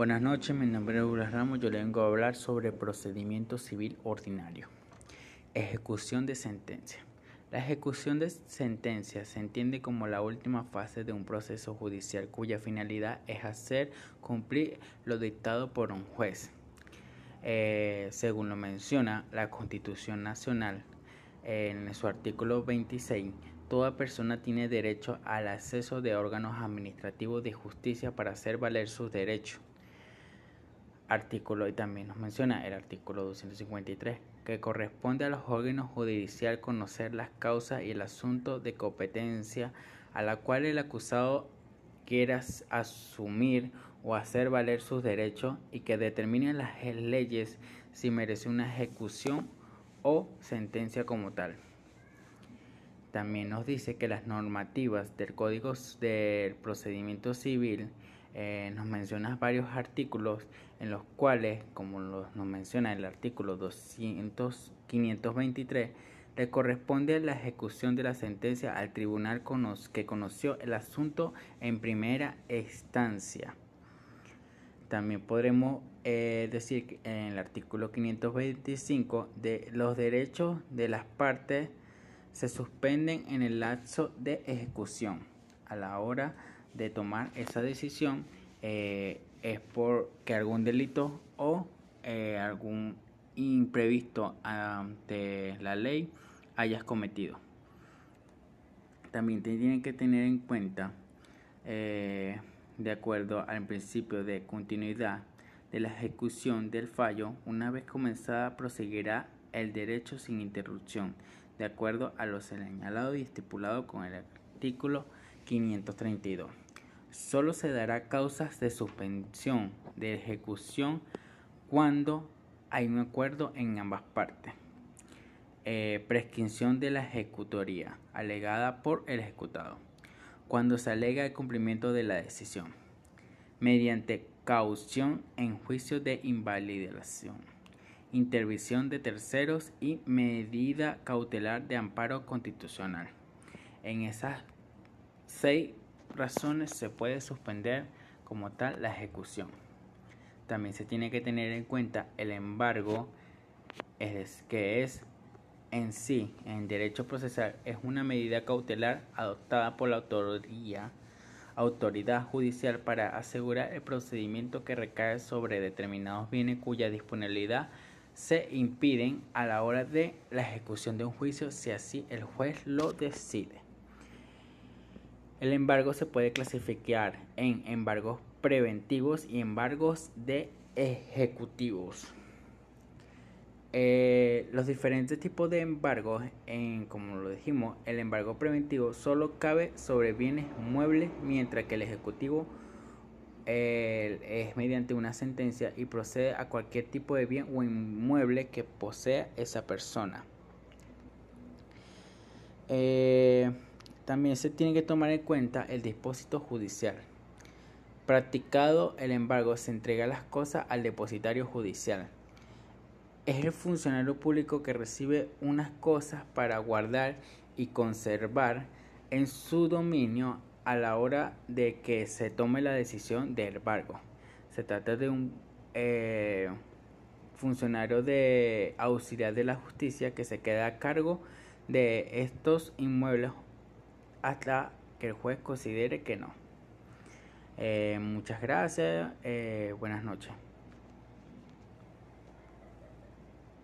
Buenas noches, mi nombre es Douglas Ramos. Yo le vengo a hablar sobre procedimiento civil ordinario. Ejecución de sentencia. La ejecución de sentencia se entiende como la última fase de un proceso judicial cuya finalidad es hacer cumplir lo dictado por un juez. Eh, según lo menciona la Constitución Nacional, en su artículo 26, toda persona tiene derecho al acceso de órganos administrativos de justicia para hacer valer sus derechos artículo y también nos menciona el artículo 253 que corresponde a los órganos judiciales conocer las causas y el asunto de competencia a la cual el acusado quiera asumir o hacer valer sus derechos y que determinen las leyes si merece una ejecución o sentencia como tal. También nos dice que las normativas del Código del Procedimiento Civil eh, nos menciona varios artículos en los cuales, como nos menciona el artículo 200, 523, le corresponde la ejecución de la sentencia al tribunal que conoció el asunto en primera instancia. También podremos eh, decir que en el artículo 525 de los derechos de las partes se suspenden en el lapso de ejecución a la hora de tomar esa decisión eh, es porque algún delito o eh, algún imprevisto ante la ley hayas cometido. También te tienen que tener en cuenta, eh, de acuerdo al principio de continuidad de la ejecución del fallo, una vez comenzada proseguirá el derecho sin interrupción, de acuerdo a lo señalado y estipulado con el artículo 532. Solo se dará causas de suspensión de ejecución cuando hay un acuerdo en ambas partes. Eh, prescripción de la ejecutoría alegada por el ejecutado. Cuando se alega el cumplimiento de la decisión. Mediante caución en juicio de invalidación. Intervención de terceros y medida cautelar de amparo constitucional. En esas seis razones se puede suspender como tal la ejecución. También se tiene que tener en cuenta el embargo, que es en sí, en derecho procesal, es una medida cautelar adoptada por la autoridad judicial para asegurar el procedimiento que recae sobre determinados bienes cuya disponibilidad se impiden a la hora de la ejecución de un juicio si así el juez lo decide. El embargo se puede clasificar en embargos preventivos y embargos de ejecutivos. Eh, los diferentes tipos de embargos, en, como lo dijimos, el embargo preventivo solo cabe sobre bienes muebles, mientras que el ejecutivo es mediante una sentencia y procede a cualquier tipo de bien o inmueble que posea esa persona. Eh, también se tiene que tomar en cuenta el depósito judicial. Practicado el embargo, se entrega las cosas al depositario judicial. Es el funcionario público que recibe unas cosas para guardar y conservar en su dominio a la hora de que se tome la decisión de embargo. Se trata de un eh, funcionario de auxiliar de la justicia que se queda a cargo de estos inmuebles hasta que el juez considere que no. Eh, muchas gracias, eh, buenas noches.